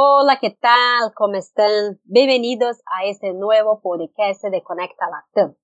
Hola, ¿qué tal? ¿Cómo están? Bienvenidos a este nuevo podcast de Conecta Latam.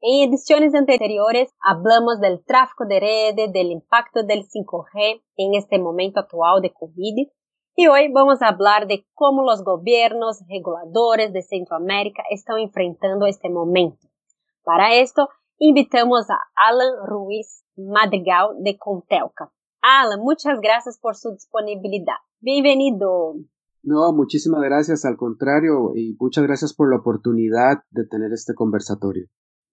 En ediciones anteriores hablamos del tráfico de redes, del impacto del 5G en este momento actual de COVID y hoy vamos a hablar de cómo los gobiernos reguladores de Centroamérica están enfrentando este momento. Para esto, invitamos a Alan Ruiz Madrigal de Contelca. Alan, muchas gracias por su disponibilidad. Bienvenido. No, muchísimas gracias, al contrario, y muchas gracias por la oportunidad de tener este conversatorio.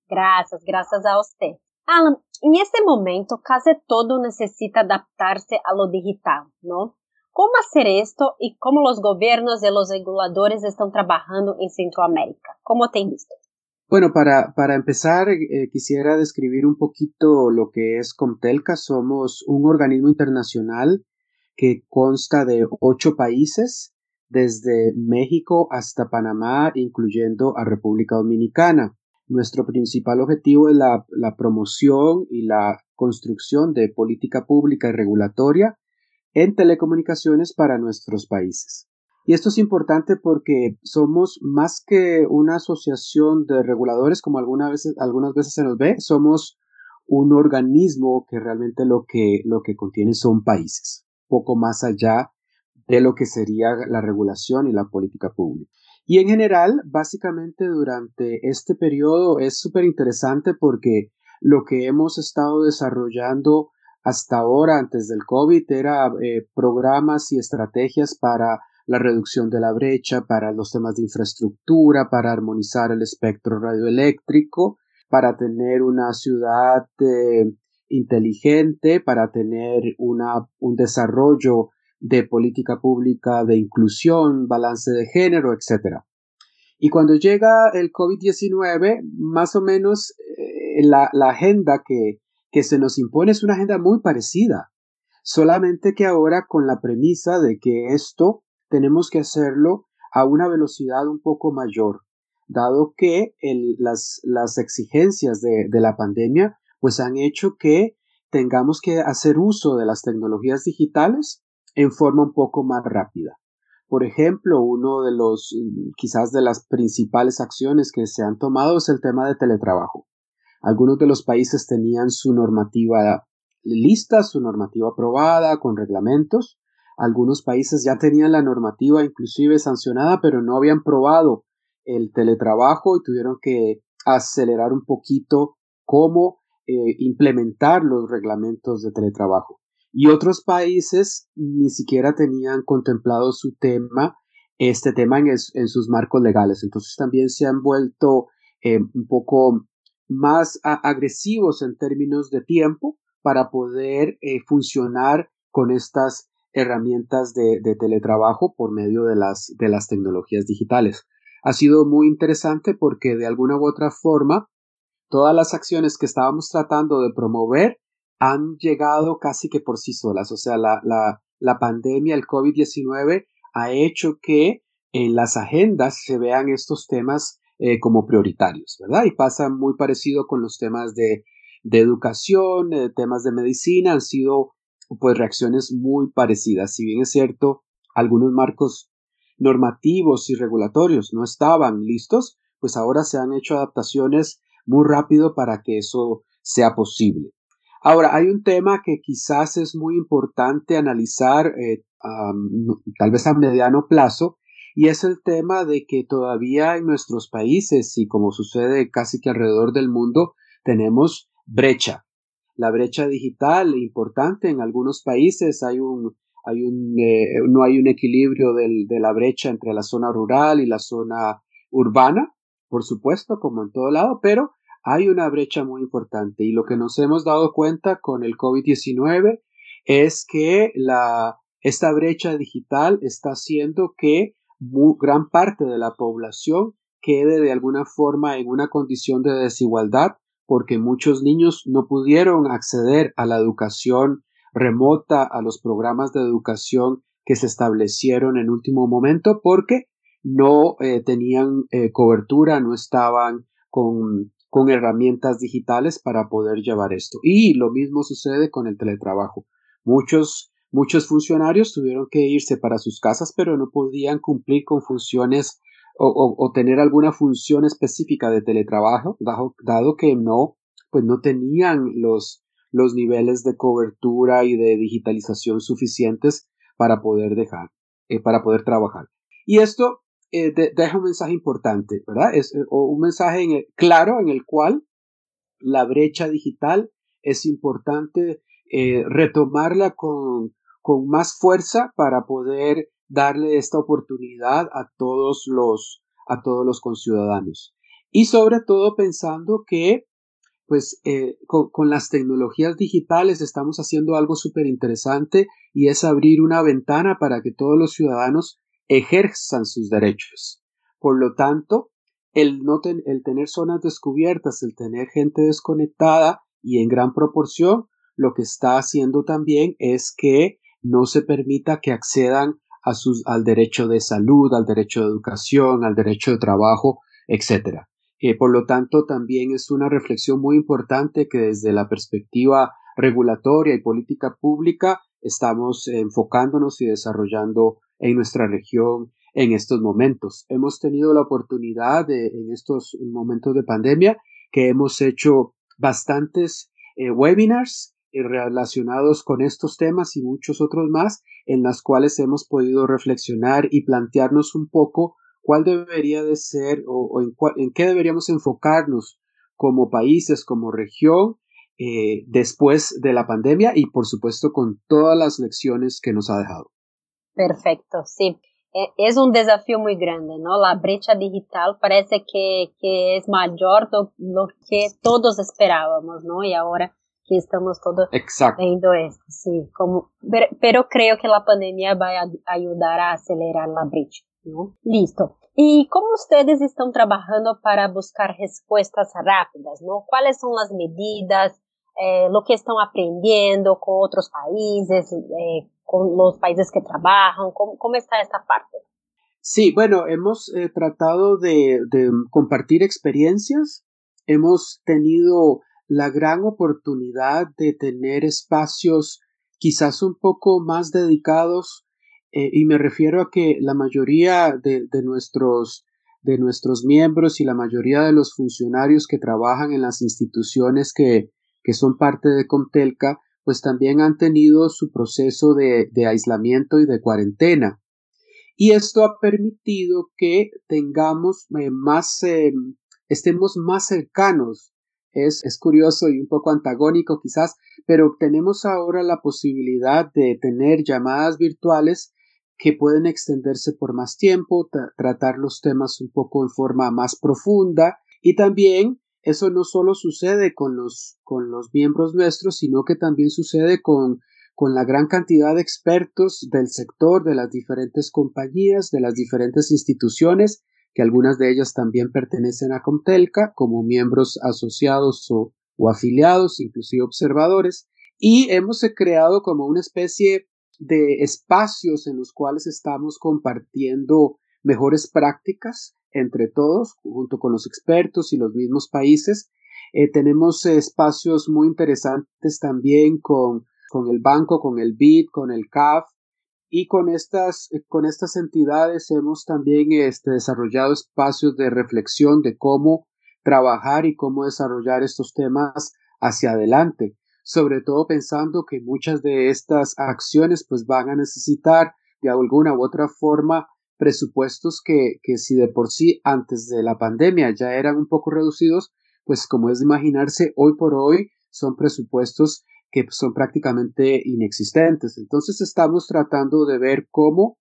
Gracias, gracias a usted. Alan, en este momento casi todo necesita adaptarse a lo digital, ¿no? ¿Cómo hacer esto y cómo los gobiernos y los reguladores están trabajando en Centroamérica? ¿Cómo te visto? Bueno, para, para empezar, eh, quisiera describir un poquito lo que es Comtelca. Somos un organismo internacional que consta de ocho países desde México hasta Panamá, incluyendo a República Dominicana. Nuestro principal objetivo es la, promoción y la construcción de política pública y regulatoria en telecomunicaciones para nuestros países. Y esto es importante porque somos más que una asociación de reguladores, como algunas veces, se nos ve, somos un organismo que realmente lo que, lo que contiene son países, poco más allá de lo que sería la regulación y la política pública. Y en general, básicamente durante este periodo es súper interesante porque lo que hemos estado desarrollando hasta ahora, antes del COVID, era eh, programas y estrategias para la reducción de la brecha, para los temas de infraestructura, para armonizar el espectro radioeléctrico, para tener una ciudad eh, inteligente, para tener una, un desarrollo de política pública de inclusión, balance de género, etc. Y cuando llega el COVID-19, más o menos eh, la, agenda que, que se nos impone es una agenda muy parecida, solamente que ahora con la premisa de que esto tenemos que hacerlo a una velocidad un poco mayor, dado que las, las, exigencias de, de, la pandemia pues han hecho que tengamos que hacer uso de las tecnologías digitales en forma un poco más rápida. Por ejemplo, uno de los, quizás de las principales acciones que se han tomado es el tema de teletrabajo. Algunos de los países tenían su normativa lista, su normativa aprobada, con reglamentos. Algunos países ya tenían la normativa inclusive sancionada, pero no habían probado el teletrabajo y tuvieron que acelerar un poquito cómo eh, implementar los reglamentos de teletrabajo y otros países ni siquiera tenían contemplado su tema, este tema en, sus marcos legales. Entonces también se han vuelto eh, un poco más agresivos en términos de tiempo para poder eh, funcionar con estas herramientas de, teletrabajo por medio de las, de las tecnologías digitales. Ha sido muy interesante porque de alguna u otra forma todas las acciones que estábamos tratando de promover han llegado casi que por sí solas. O sea, la, la, la pandemia, el COVID-19, ha hecho que en las agendas se vean estos temas eh, como prioritarios, ¿verdad? Y pasa muy parecido con los temas de, de educación, eh, temas de medicina, han sido pues reacciones muy parecidas. Si bien es cierto, algunos marcos normativos y regulatorios no estaban listos, pues ahora se han hecho adaptaciones muy rápido para que eso sea posible. Ahora, hay un tema que quizás es muy importante analizar, eh, tal vez a mediano plazo, y es el tema de que todavía en nuestros países, y como sucede casi que alrededor del mundo, tenemos brecha. La brecha digital importante en algunos países hay un, hay un, eh, no hay un equilibrio de la brecha entre la zona rural y la zona urbana, por supuesto, como en todo lado, pero hay una brecha muy importante y lo que nos hemos dado cuenta con el COVID-19 es que la, esta brecha digital está haciendo que gran parte de la población quede de alguna forma en una condición de desigualdad porque muchos niños no pudieron acceder a la educación remota, a los programas de educación que se establecieron en último momento porque no eh, tenían eh, cobertura, no estaban con con herramientas digitales para poder llevar esto. Y lo mismo sucede con el teletrabajo. Muchos Muchos funcionarios tuvieron que irse para sus casas, pero no podían cumplir con funciones o, tener alguna función específica de teletrabajo, dado, que no, pues no tenían los, los niveles de cobertura y de digitalización suficientes para poder dejar, eh, para poder trabajar. Y esto eh, deja un mensaje importante, ¿verdad? Es eh, un mensaje claro en el cual la brecha digital es importante retomarla con, con más fuerza para poder darle esta oportunidad a todos los, a todos los conciudadanos. Y sobre todo pensando que pues eh, con, las tecnologías digitales estamos haciendo algo súper interesante y es abrir una ventana para que todos los ciudadanos ejerzan sus derechos. Por lo tanto, el, tener zonas descubiertas, el tener gente desconectada y en gran proporción, lo que está haciendo también es que no se permita que accedan al derecho de salud, al derecho de educación, al derecho de trabajo, etc. Eh, por lo tanto, también es una reflexión muy importante que desde la perspectiva regulatoria y política pública estamos enfocándonos y desarrollando en nuestra región en estos momentos. Hemos tenido la oportunidad de, en estos momentos de pandemia que hemos hecho bastantes eh, webinars eh, relacionados con estos temas y muchos otros más en las cuales hemos podido reflexionar y plantearnos un poco cuál debería de ser o, en, qué deberíamos enfocarnos como países, como región, eh, después de la pandemia y por supuesto con todas las lecciones que nos ha dejado. Perfecto, sí. Es un desafío muy grande, ¿no? La brecha digital parece que, que es mayor de lo que todos esperábamos, ¿no? Y ahora que estamos todos viendo esto, sí. Como, pero, pero, creo que la pandemia va a ayudar a acelerar la brecha. Listo. ¿Y cómo ustedes están trabajando para buscar respuestas rápidas? ¿no? ¿Cuáles son las medidas, eh, lo que están aprendiendo con otros países, eh, con los países que trabajan? ¿Cómo, está esta parte? Sí, bueno, hemos eh, tratado de, de compartir experiencias. Hemos tenido la gran oportunidad de tener espacios quizás un poco más dedicados eh, y me refiero a que la mayoría de, nuestros, de nuestros miembros y la mayoría de los funcionarios que trabajan en las instituciones que, que son parte de Comtelca, pues también han tenido su proceso de, aislamiento y de cuarentena. Y esto ha permitido que tengamos eh, más, eh, estemos más cercanos. Es, es curioso y un poco antagónico quizás, pero tenemos ahora la posibilidad de tener llamadas virtuales que pueden extenderse por más tiempo, tratar los temas un poco en forma más profunda y también eso no solo sucede con los, con los miembros nuestros, sino que también sucede con, con la gran cantidad de expertos del sector, de las diferentes compañías, de las diferentes instituciones, que algunas de ellas también pertenecen a Comtelca como miembros asociados o, o afiliados, inclusive observadores, y hemos creado como una especie de espacios en los cuales estamos compartiendo mejores prácticas entre todos, junto con los expertos y los mismos países. Eh, tenemos espacios muy interesantes también con, con el banco, con el BID, con el CAF, y con estas, con estas entidades hemos también este, desarrollado espacios de reflexión de cómo trabajar y cómo desarrollar estos temas hacia adelante sobre todo pensando que muchas de estas acciones pues van a necesitar de alguna u otra forma presupuestos que, que si de por sí antes de la pandemia ya eran un poco reducidos, pues como es de imaginarse, hoy por hoy son presupuestos que son prácticamente inexistentes. Entonces estamos tratando de ver cómo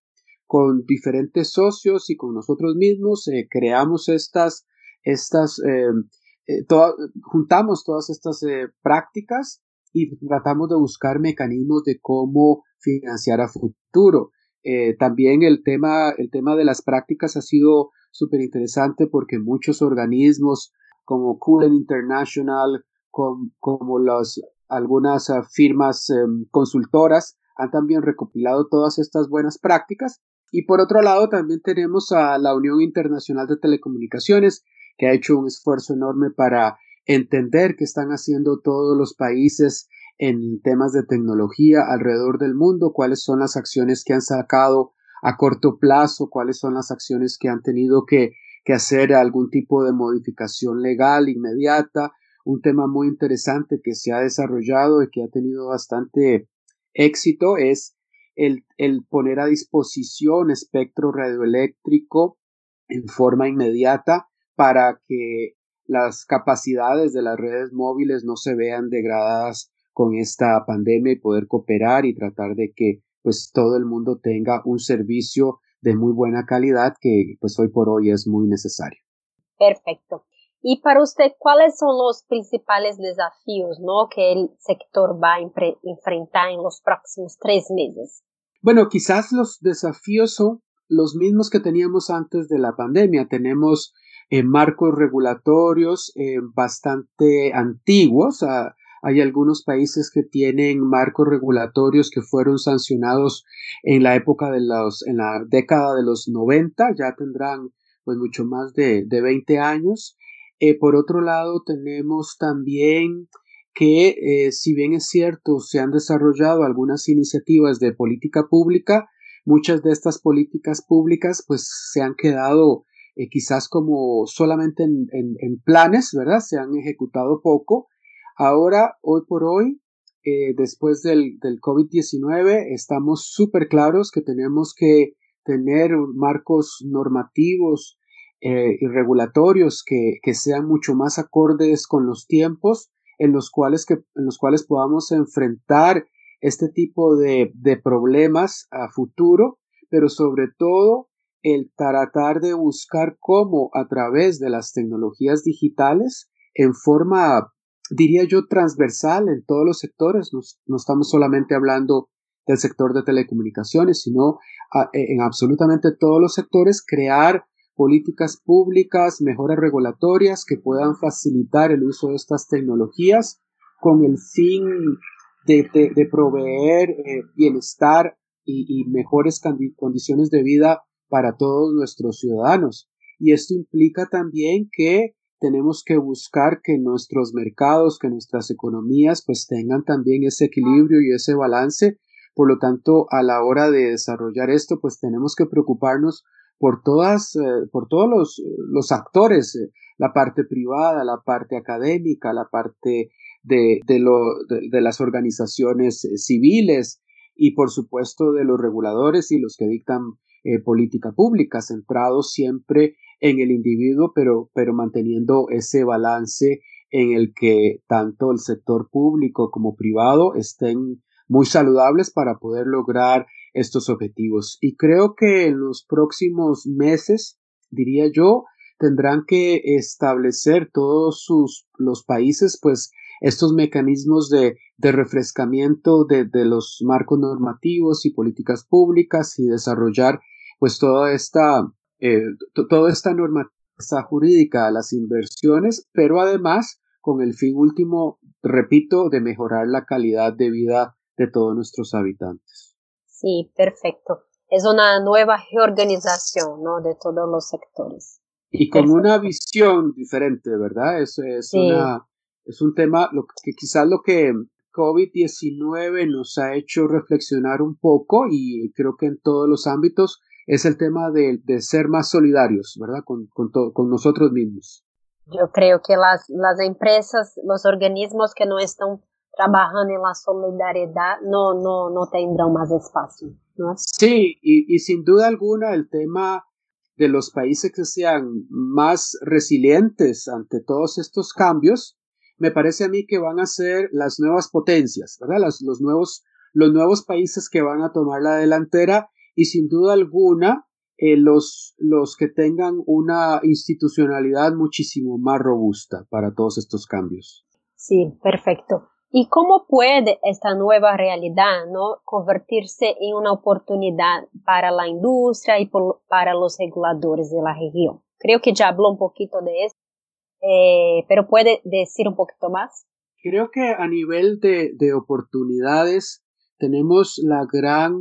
con diferentes socios y con nosotros mismos eh, creamos estas, estas, eh, eh, juntamos todas estas prácticas y tratamos de buscar mecanismos de cómo financiar a futuro. Eh, también el tema, el tema de las prácticas ha sido súper interesante porque muchos organismos como Coolen International, como las, algunas ah, firmas em, consultoras han también recopilado todas estas buenas prácticas. Y por otro lado, también tenemos a la Unión Internacional de Telecomunicaciones, que ha hecho un esfuerzo enorme para entender qué están haciendo todos los países en temas de tecnología alrededor del mundo, cuáles son las acciones que han sacado a corto plazo, cuáles son las acciones que han tenido que, que hacer algún tipo de modificación legal inmediata. Un tema muy interesante que se ha desarrollado y que ha tenido bastante éxito es el, el poner a disposición espectro radioeléctrico en forma inmediata para que las capacidades de las redes móviles no se vean degradadas con esta pandemia y poder cooperar y tratar de que pues todo el mundo tenga un servicio de muy buena calidad que pues hoy por hoy es muy necesario. Perfecto. Y para usted, ¿cuáles son los principales desafíos ¿no? que el sector va a enfrentar en los próximos tres meses? Bueno, quizás los desafíos son los mismos que teníamos antes de la pandemia. Tenemos eh, marcos regulatorios eh, bastante antiguos. Hay algunos países que tienen marcos regulatorios que fueron sancionados en la época de los, en la década de los 90, ya tendrán pues mucho más de, de 20 años. Eh, por otro lado, tenemos también que, eh, si bien es cierto, se han desarrollado algunas iniciativas de política pública, muchas de estas políticas públicas pues se han quedado eh, quizás como solamente en, en, planes, ¿verdad? Se han ejecutado poco Ahora, hoy por hoy, eh, después del, del COVID-19, estamos súper claros que tenemos que tener marcos normativos eh, y regulatorios que, que, sean mucho más acordes con los tiempos en los cuales, que, en los cuales podamos enfrentar este tipo de, de problemas a futuro, pero sobre todo el tratar de buscar cómo a través de las tecnologías digitales en forma diría yo, transversal en todos los sectores. No, estamos solamente hablando del sector de telecomunicaciones, sino e, en absolutamente todos los sectores, crear políticas públicas, mejoras regulatorias que puedan facilitar el uso de estas tecnologías con el fin de, proveer eh, bienestar y mejores condiciones de vida para todos nuestros ciudadanos. Y esto implica también que tenemos que buscar que nuestros mercados, que nuestras economías pues tengan también ese equilibrio y ese balance. Por lo tanto, a la hora de desarrollar esto, pues tenemos que preocuparnos por todas, eh, por todos los, actores, eh, la parte privada, la parte académica, la parte de, las organizaciones eh, civiles y por supuesto de los reguladores y los que dictan política pública, centrados siempre en el individuo, pero, pero manteniendo ese balance en el que tanto el sector público como privado estén muy saludables para poder lograr estos objetivos. Y creo que en los próximos meses, diría yo, tendrán que establecer todos sus los países, pues, estos mecanismos de, de refrescamiento de, de los marcos normativos y políticas públicas y desarrollar pues toda esta eh, toda esta norma jurídica a las inversiones, pero además con el fin último, repito, de mejorar la calidad de vida de todos nuestros habitantes. Sí, perfecto. Es una nueva reorganización ¿no? de todos los sectores. Y con una visión diferente, ¿verdad? Es, es, una, es un tema lo que quizás lo que COVID-19 nos ha hecho reflexionar un poco y creo que en todos los ámbitos es el tema de, ser más solidarios, ¿verdad? Con, con, nosotros mismos. Yo creo que las, las empresas, los organismos que no están trabajando en la solidaridad no, no, no tendrán más espacio. ¿no? Sí, y, y sin duda alguna el tema de los países que sean más resilientes ante todos estos cambios, me parece a mí que van a ser las nuevas potencias, ¿verdad? Las, los, nuevos, los nuevos países que van a tomar la delantera y sin duda alguna eh, los, los que tengan una institucionalidad muchísimo más robusta para todos estos cambios. Sí, perfecto. ¿Y cómo puede esta nueva realidad ¿no? convertirse en una oportunidad para la industria y para los reguladores de la región? Creo que ya habló un poquito de eso, eh, pero puede decir un poquito más. Creo que a nivel de, de oportunidades tenemos la gran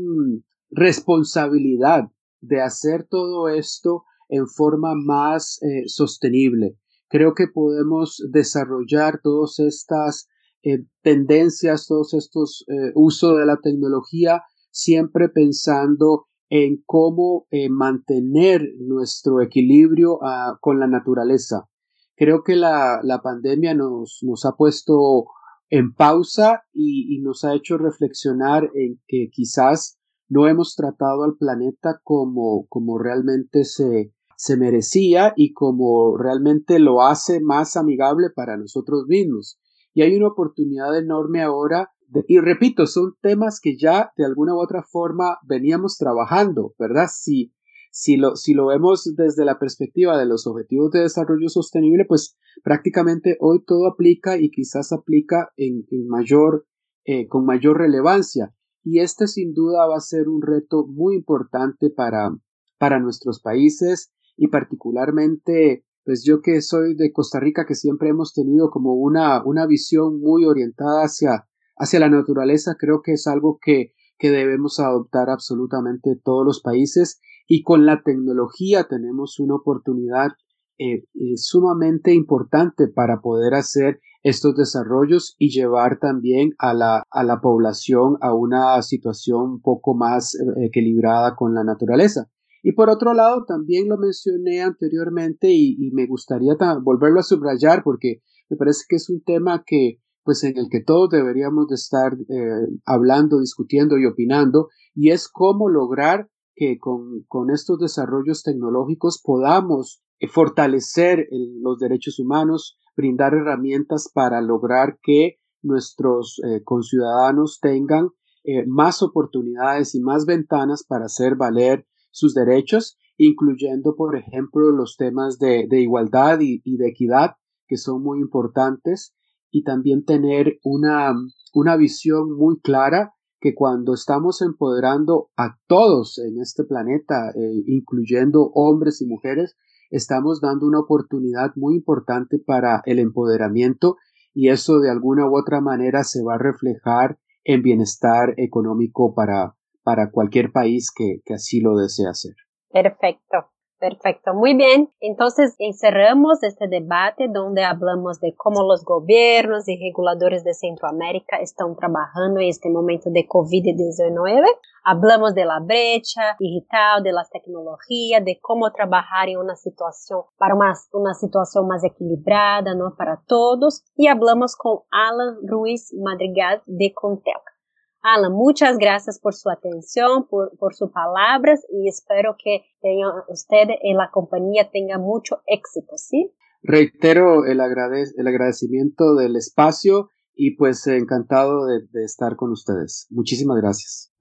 responsabilidad de hacer todo esto en forma más eh, sostenible. Creo que podemos desarrollar todas estas eh, tendencias, todos estos eh, usos de la tecnología, siempre pensando en cómo mantener nuestro equilibrio ah, con la naturaleza. Creo que la, la pandemia nos, nos, ha puesto en pausa y, nos ha hecho reflexionar en que quizás no hemos tratado al planeta como, como realmente se, se merecía y como realmente lo hace más amigable para nosotros mismos. Y hay una oportunidad enorme ahora y repito, son temas que ya de alguna u otra forma veníamos trabajando, ¿verdad? Si, si, lo, si lo vemos desde la perspectiva de los objetivos de desarrollo sostenible, pues prácticamente hoy todo aplica y quizás aplica en, en mayor, eh, con mayor relevancia. Y este sin duda va a ser un reto muy importante para, para nuestros países y particularmente pues yo que soy de Costa Rica, que siempre hemos tenido como una, una visión muy orientada hacia hacia la naturaleza creo que es algo que, que debemos adoptar absolutamente todos los países y con la tecnología tenemos una oportunidad eh, eh, sumamente importante para poder hacer estos desarrollos y llevar también a la, a la población a una situación un poco más eh, equilibrada con la naturaleza. Y por otro lado, también lo mencioné anteriormente y, me gustaría volverlo a subrayar porque me parece que es un tema que, pues en el que todos deberíamos de estar eh, hablando, discutiendo y opinando, y es cómo lograr que con, con estos desarrollos tecnológicos podamos eh, fortalecer los derechos humanos, brindar herramientas para lograr que nuestros eh, conciudadanos tengan más oportunidades y más ventanas para hacer valer sus derechos, incluyendo, por ejemplo, los temas de, igualdad y, y de equidad, que son muy importantes, y también tener una, una visión muy clara que cuando estamos empoderando a todos en este planeta, eh, incluyendo hombres y mujeres, estamos dando una oportunidad muy importante para el empoderamiento y eso de alguna u otra manera se va a reflejar en bienestar económico para, para cualquier país que, que así lo desee hacer. Perfecto. Perfecto, muy bien. Entonces encerramos este debate donde hablamos de cómo los gobiernos y reguladores de Centroamérica están trabajando en este momento de COVID-19. Hablamos de la brecha digital, de las tecnologías, de cómo trabajar en una situación para una, una situación más equilibrada, ¿no? Para todos. Y hablamos con Alan Ruiz Madrigal de Contelca. Alan, muchas gracias por su atención, por, sus palabras y espero que tenga, usted en la compañía tenga mucho éxito, ¿sí? Reitero el, el agradecimiento del espacio y pues encantado de, de estar con ustedes. Muchísimas gracias.